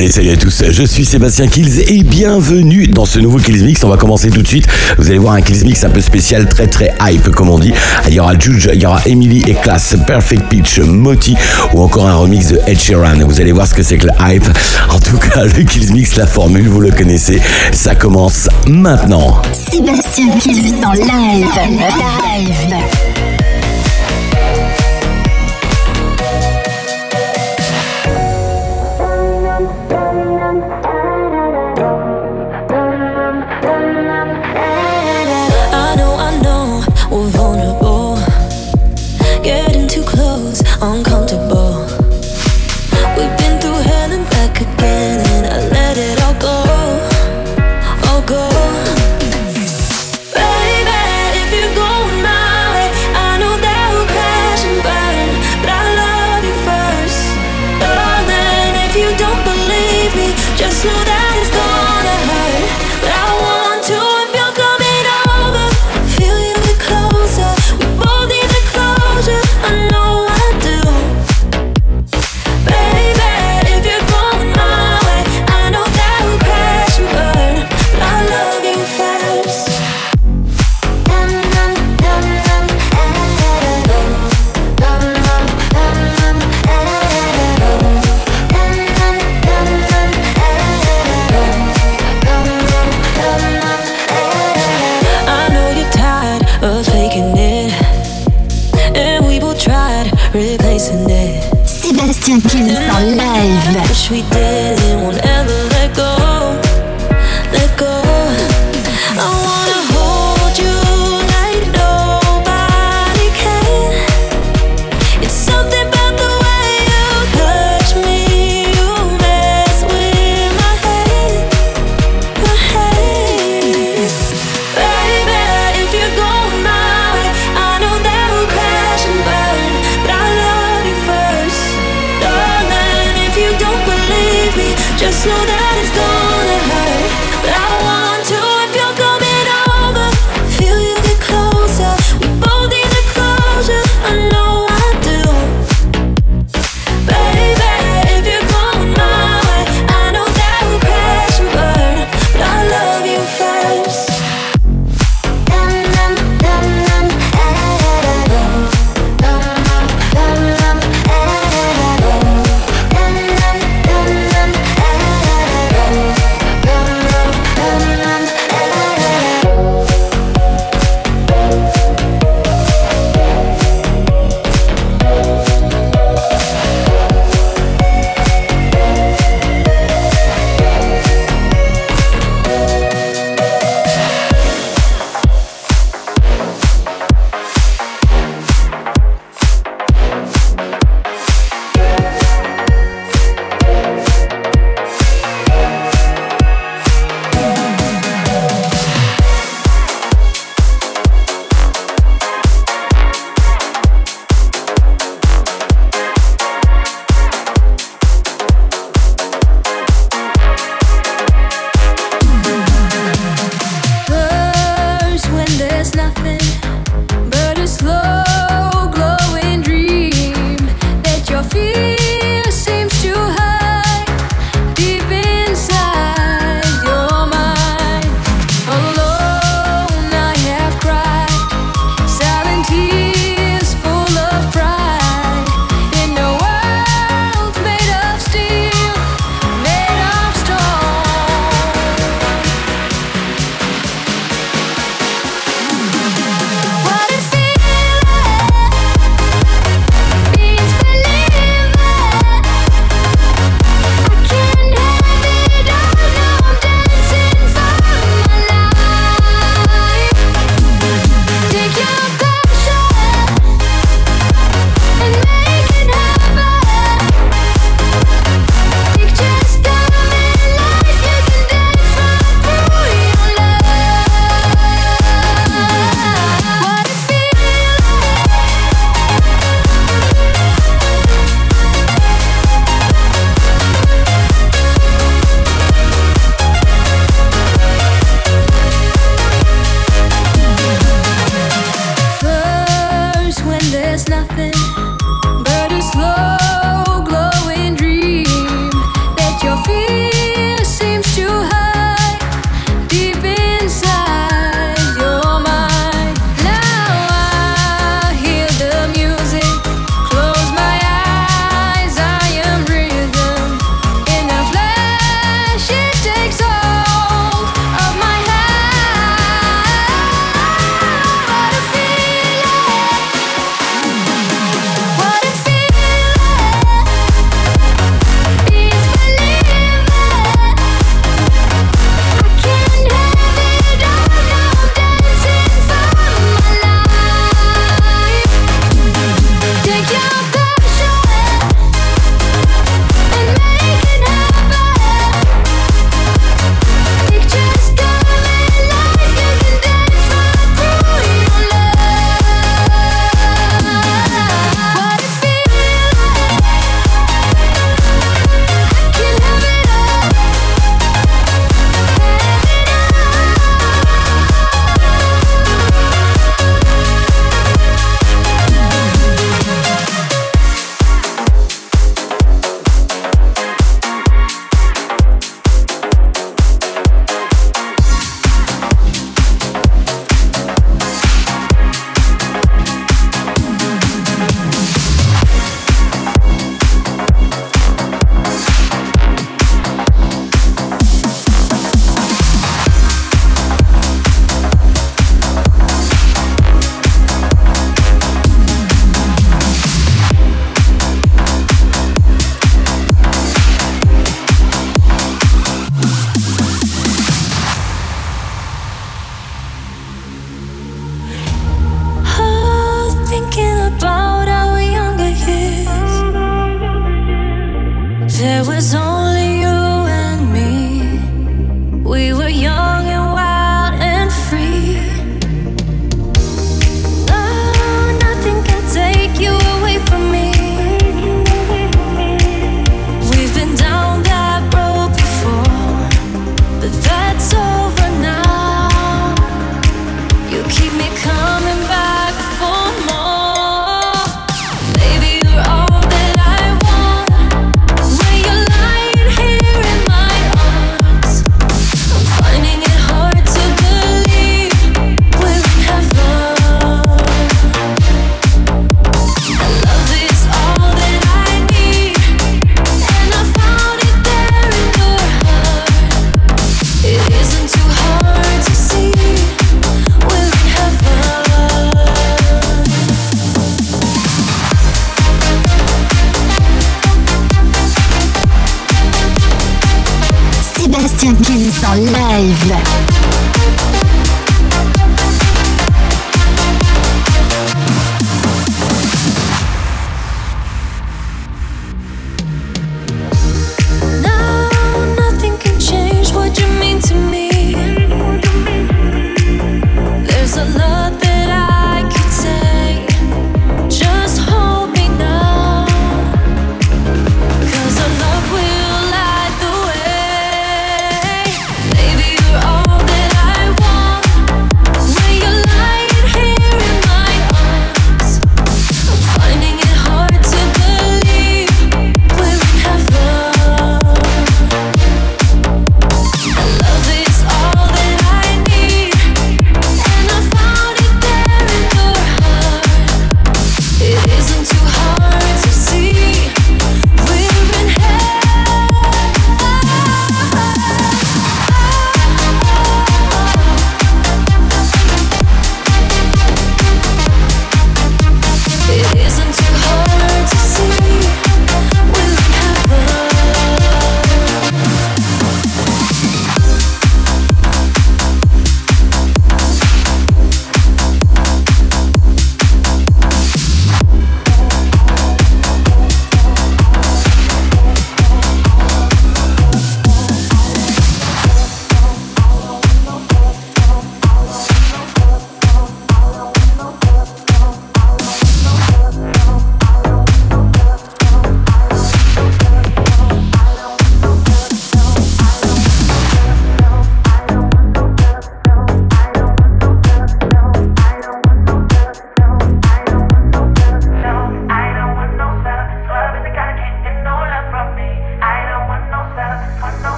Allez, salut à tous, je suis Sébastien Kills et bienvenue dans ce nouveau Kills Mix. On va commencer tout de suite. Vous allez voir un Kills Mix un peu spécial, très très hype comme on dit. Il y aura Juge, il y aura Emily et Class, Perfect Pitch, Moti ou encore un remix de Ed Sheeran. Vous allez voir ce que c'est que le hype. En tout cas, le Kills Mix, la formule, vous le connaissez. Ça commence maintenant. Sébastien Kills en live. Live.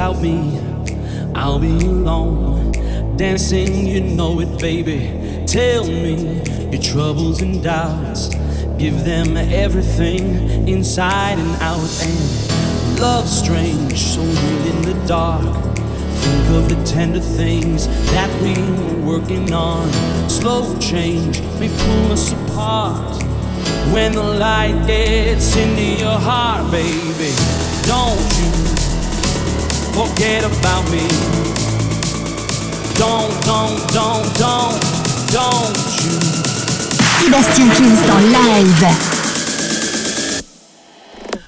without me, I'll be alone. Dancing, you know it, baby. Tell me your troubles and doubts. Give them everything inside and out. And love's strange, so in the dark. Think of the tender things that we were working on. Slow change may pull us apart. When the light gets into your heart, baby, don't you forget about me. Don't, don't, don't, don't, don't you. Sébastien en live.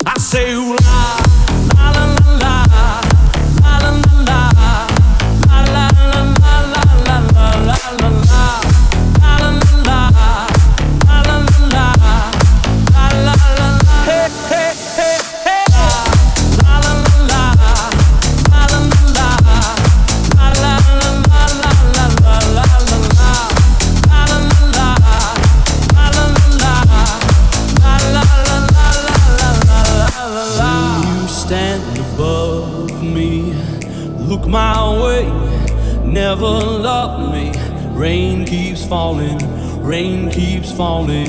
I say, falling.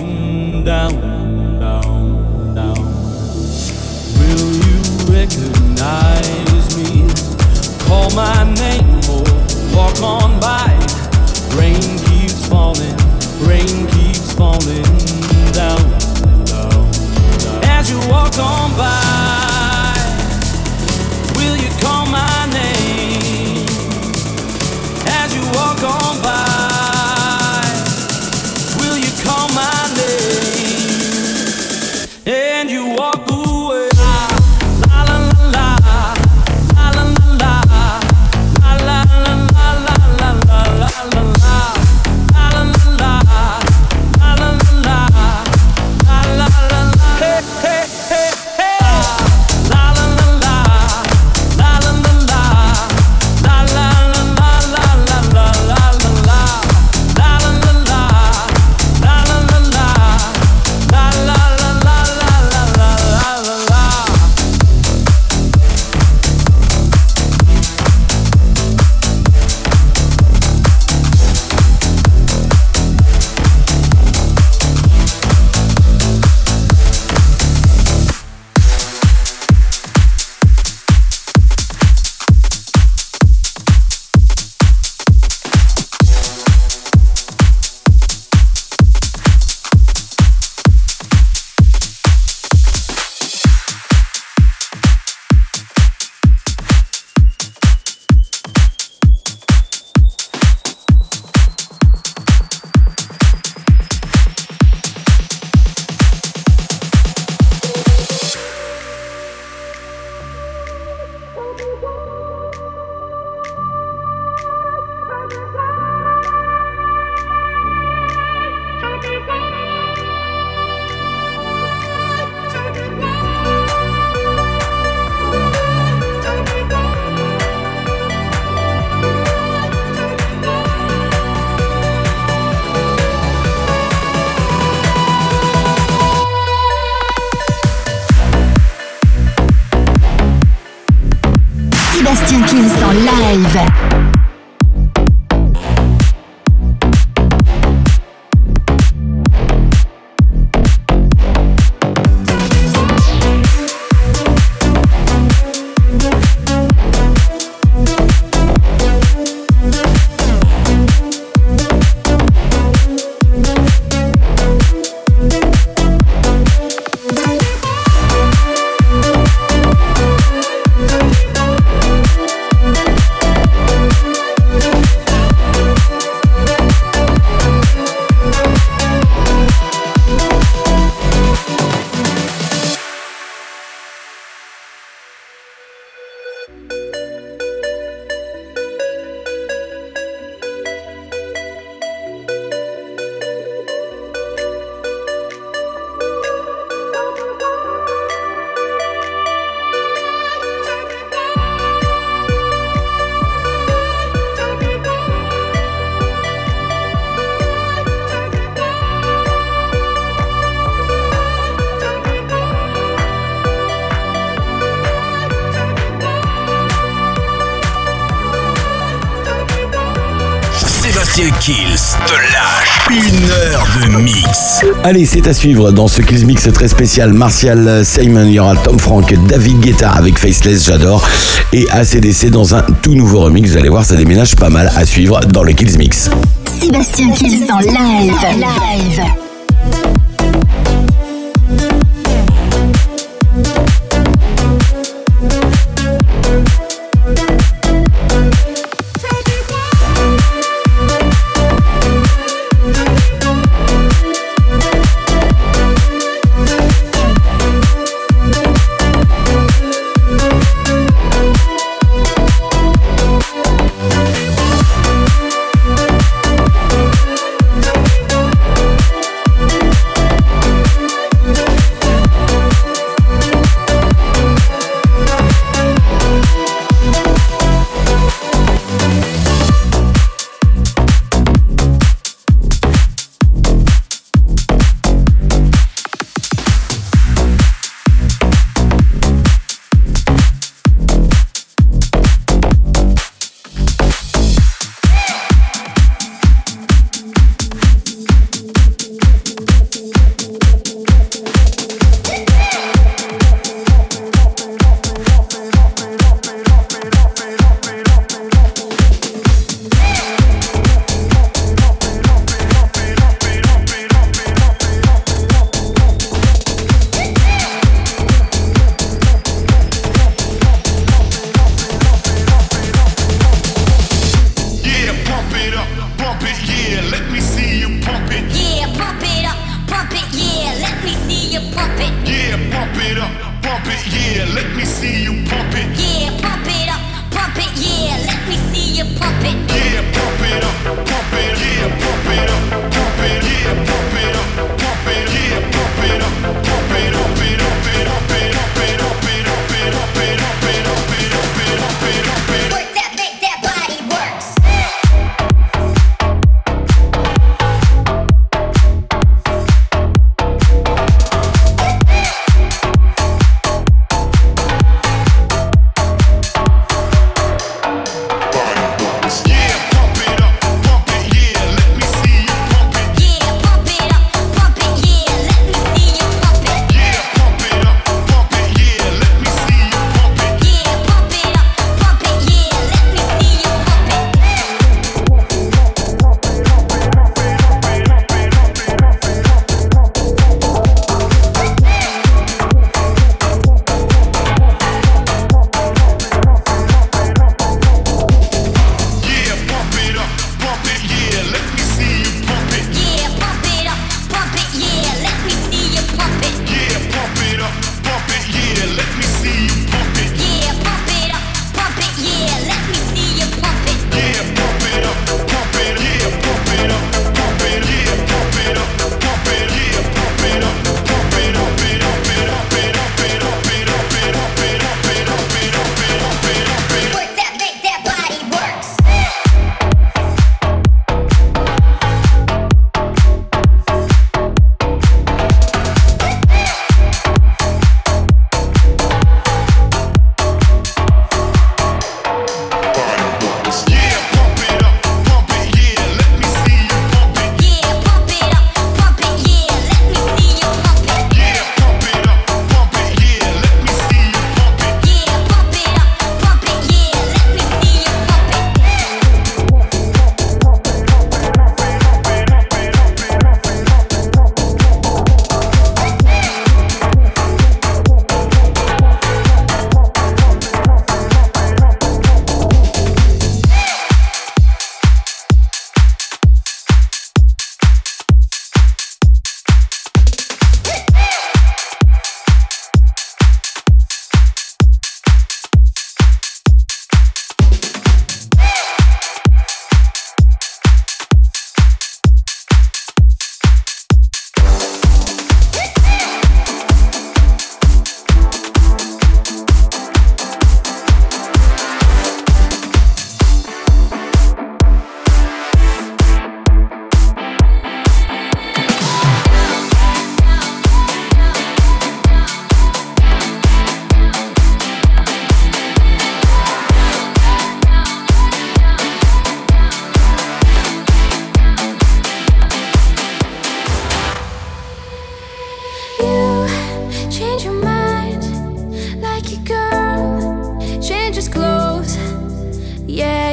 Une heure de mix. Allez, c'est à suivre dans ce Kills Mix très spécial. Martial Simon, il y aura Tom Frank, David Guetta avec Faceless, j'adore. Et ACDC dans un tout nouveau remix. Vous allez voir, ça déménage pas mal à suivre dans le Kills Mix. Sébastien Kills en live. live.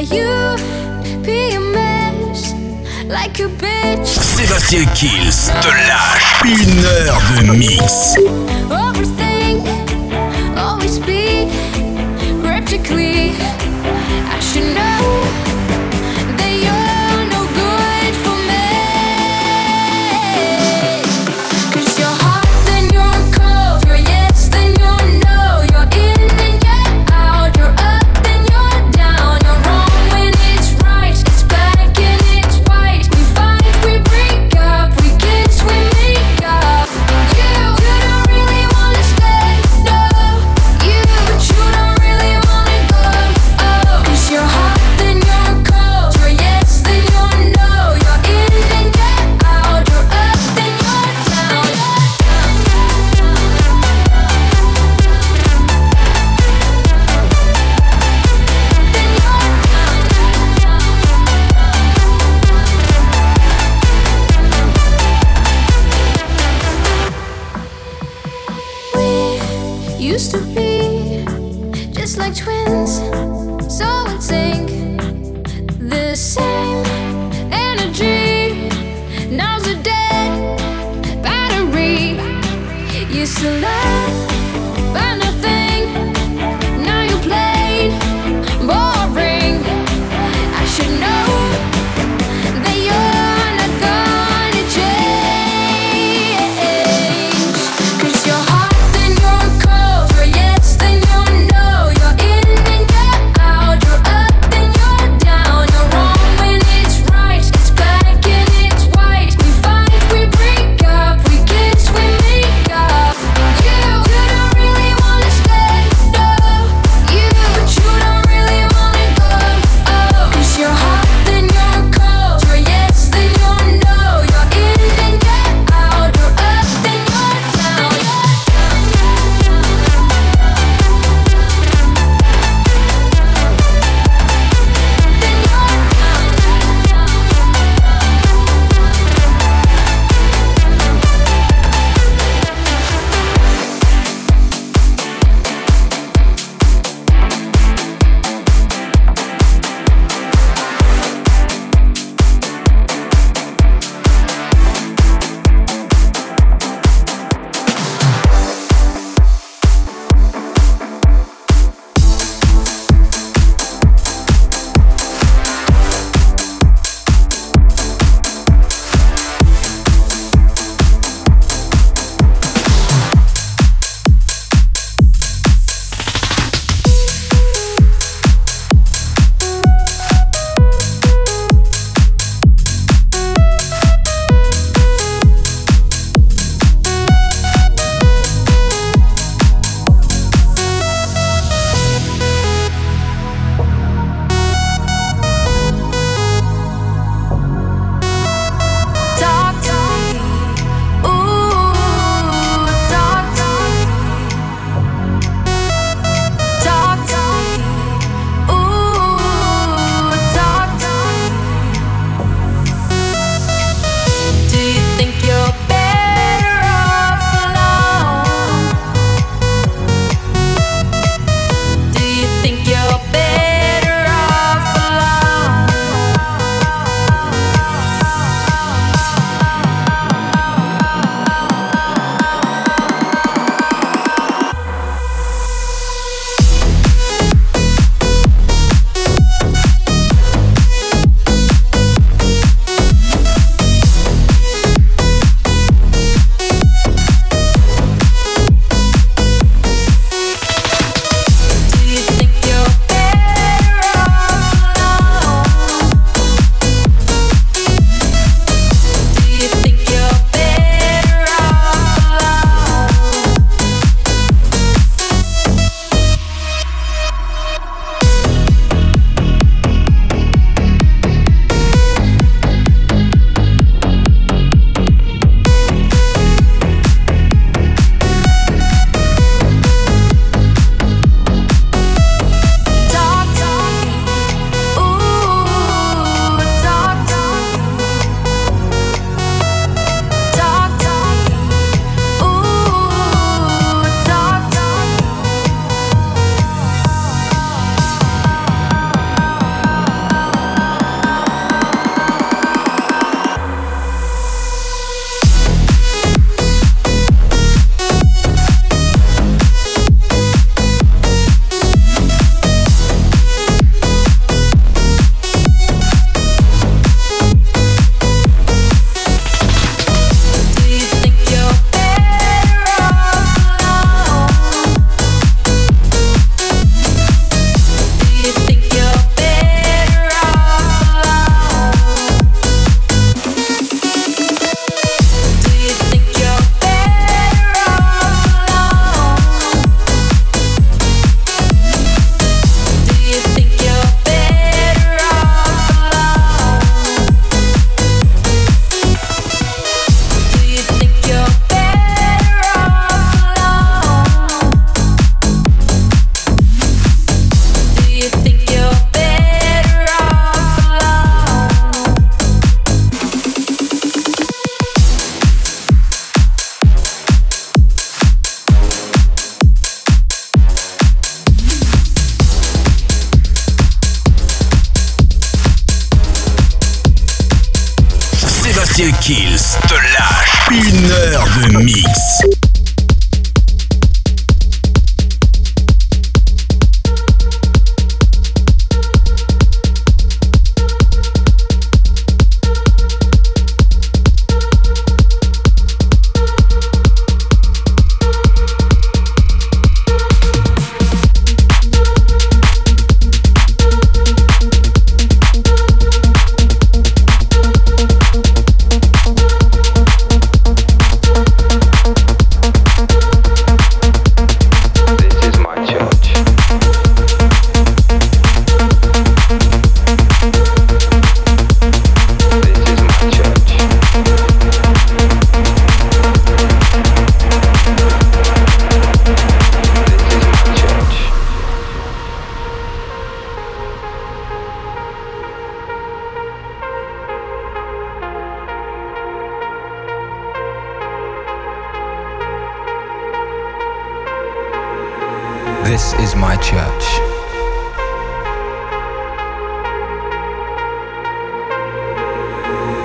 you be a mess like a bitch. Sébastien Kills te lâche une heure de mix. Overthink, always be cryptically. I should know.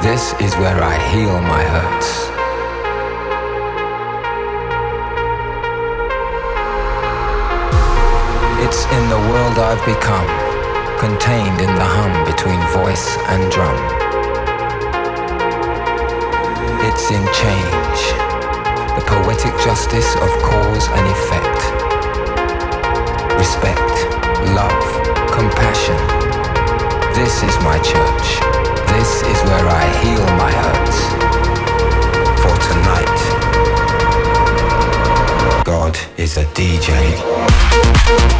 This is where I heal my hurts. It's in the world I've become, contained in the hum between voice and drum. It's in change, the poetic justice of cause and effect respect, love, compassion. This is my church. This is where I heal my hurts. For tonight, God is a DJ.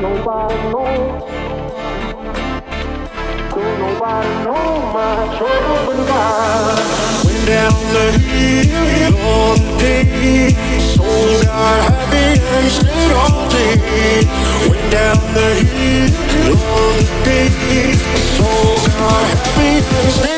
nobody know. Don't nobody know my trouble but Went down the hill on the day, souls are happy and stayed all day. Went down the hill on the day, souls are happy and stayed all day.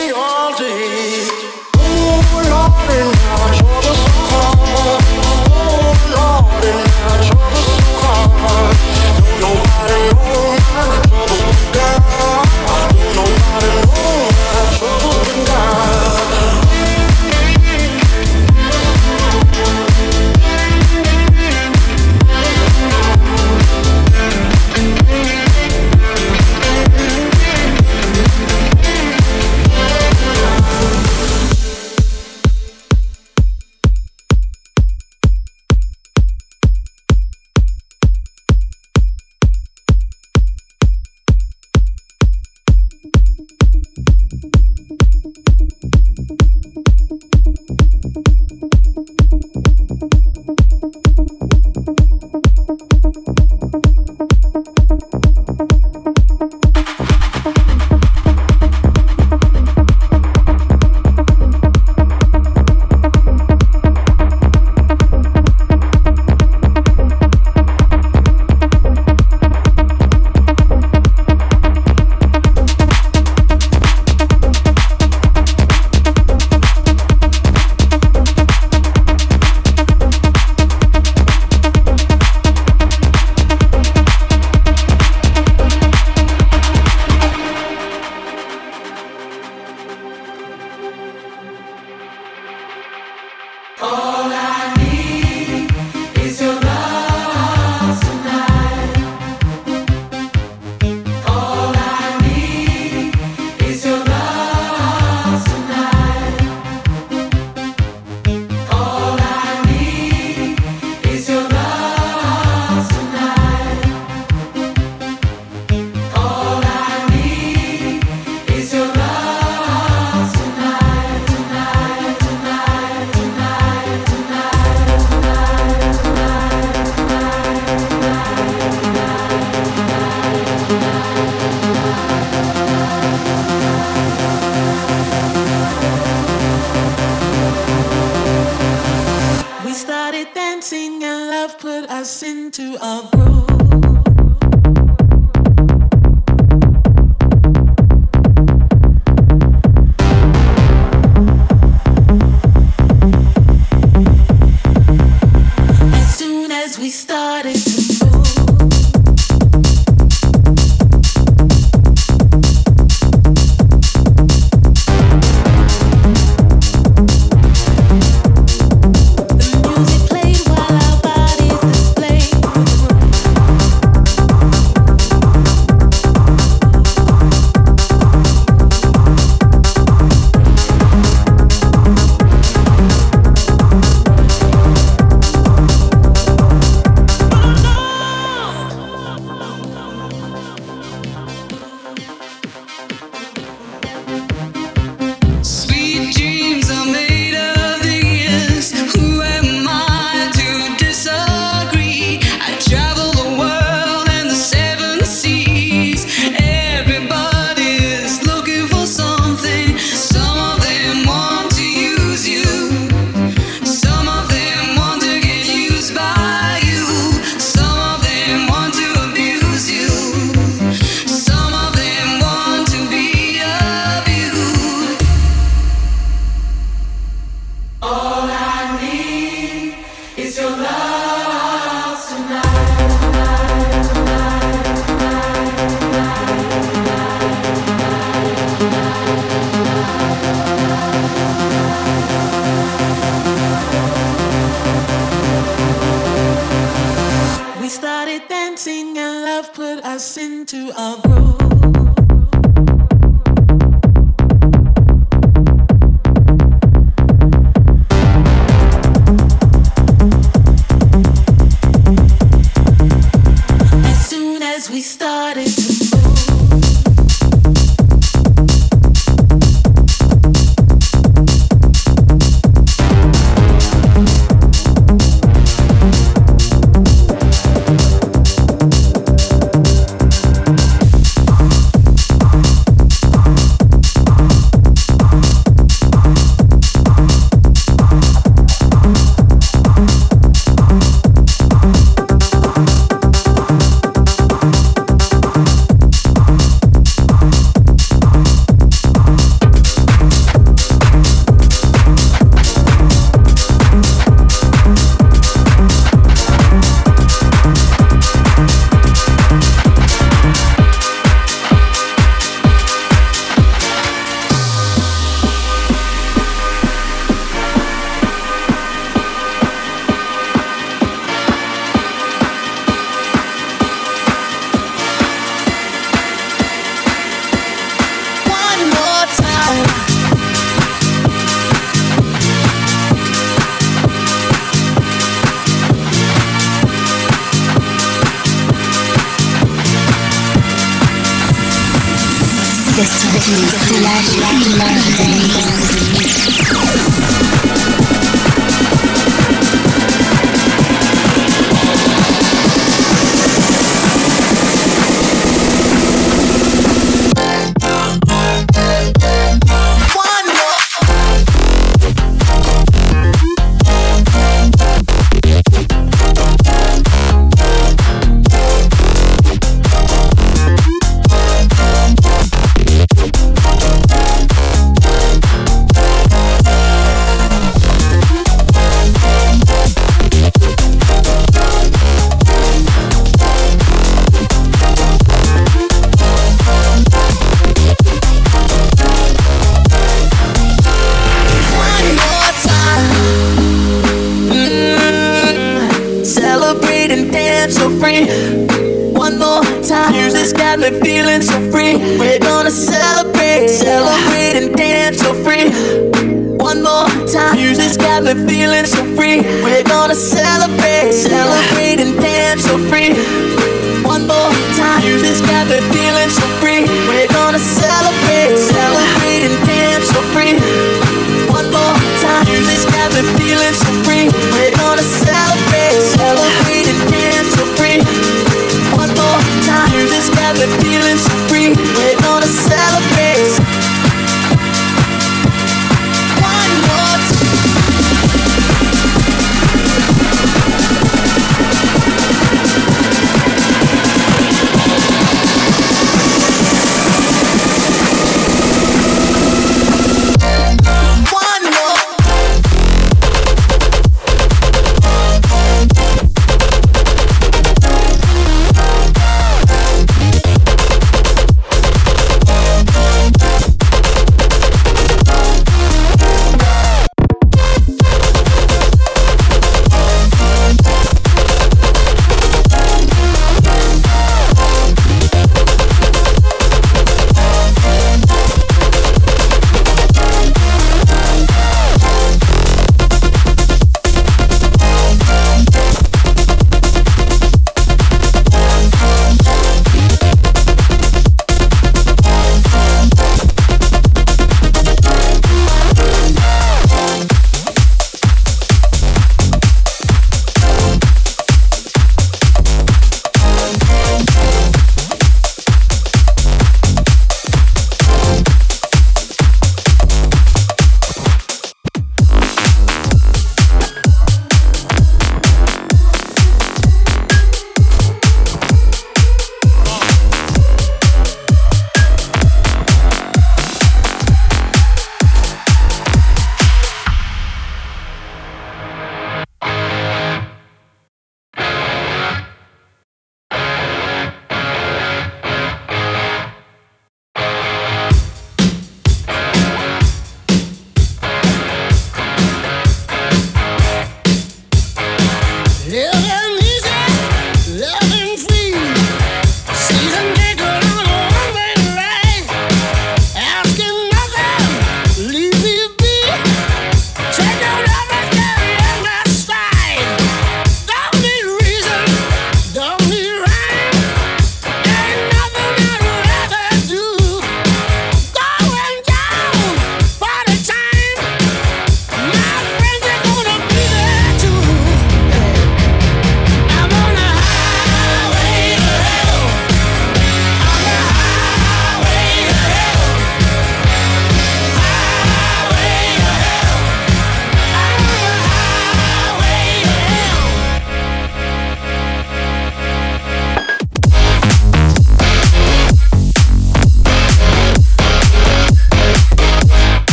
아.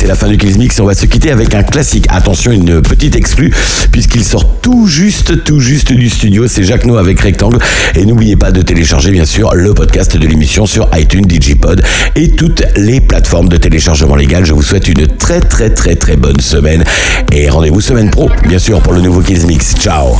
C'est la fin du Kills Mix. On va se quitter avec un classique. Attention, une petite exclue, puisqu'il sort tout juste, tout juste du studio. C'est Jacques No avec Rectangle. Et n'oubliez pas de télécharger, bien sûr, le podcast de l'émission sur iTunes, Digipod et toutes les plateformes de téléchargement légal. Je vous souhaite une très, très, très, très bonne semaine. Et rendez-vous semaine pro, bien sûr, pour le nouveau Kills Mix. Ciao.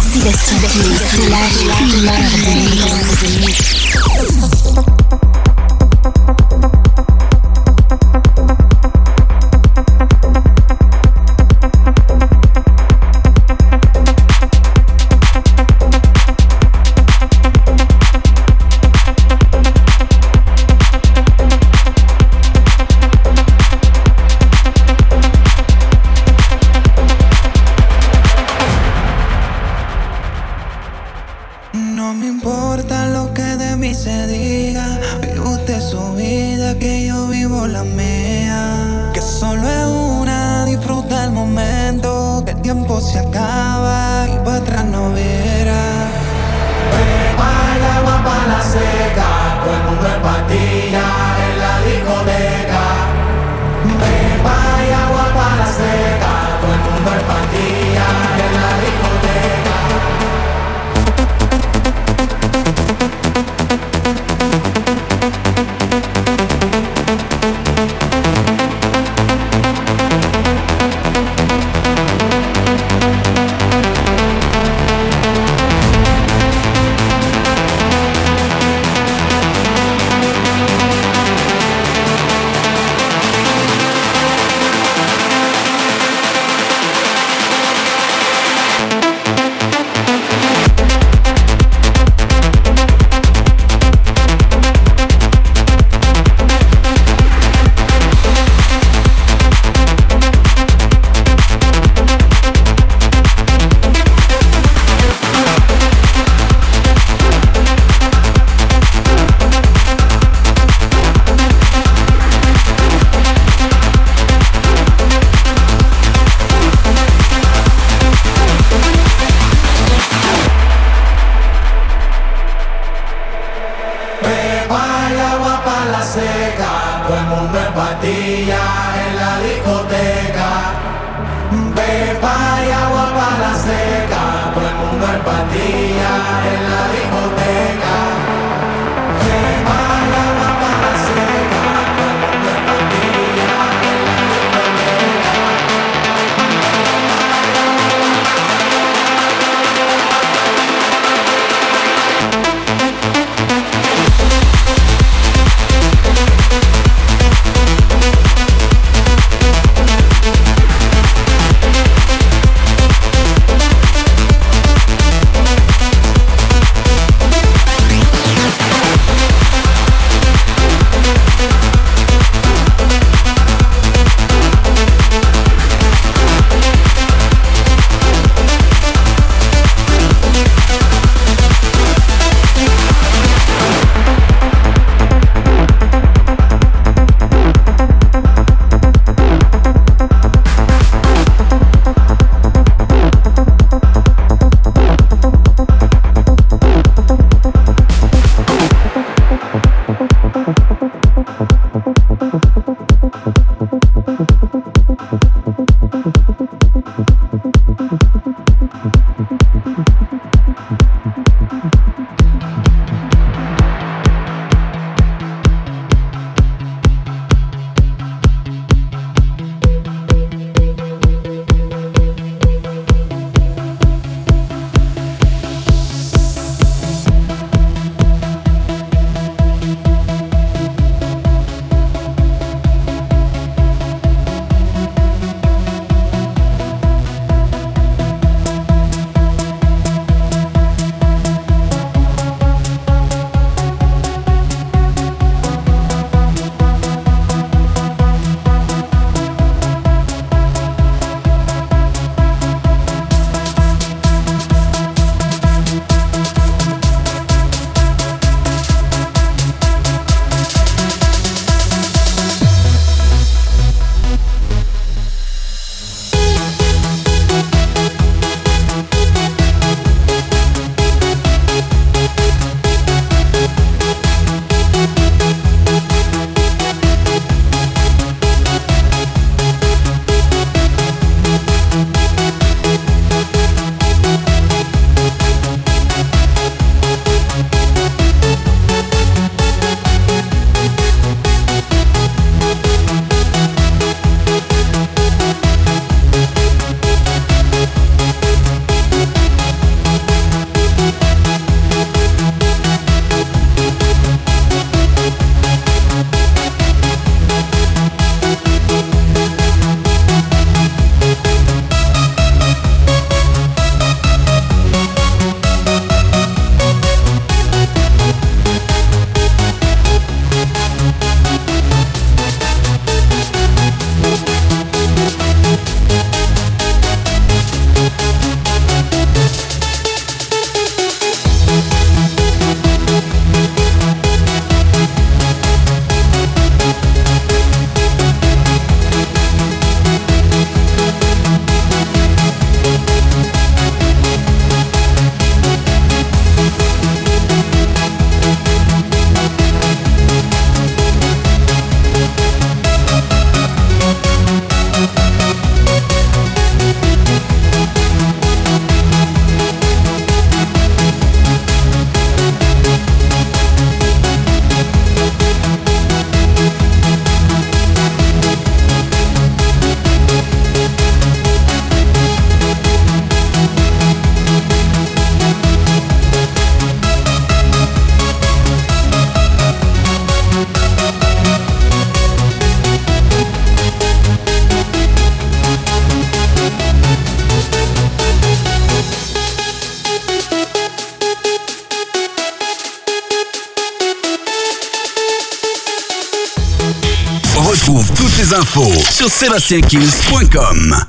sébastienkills.com.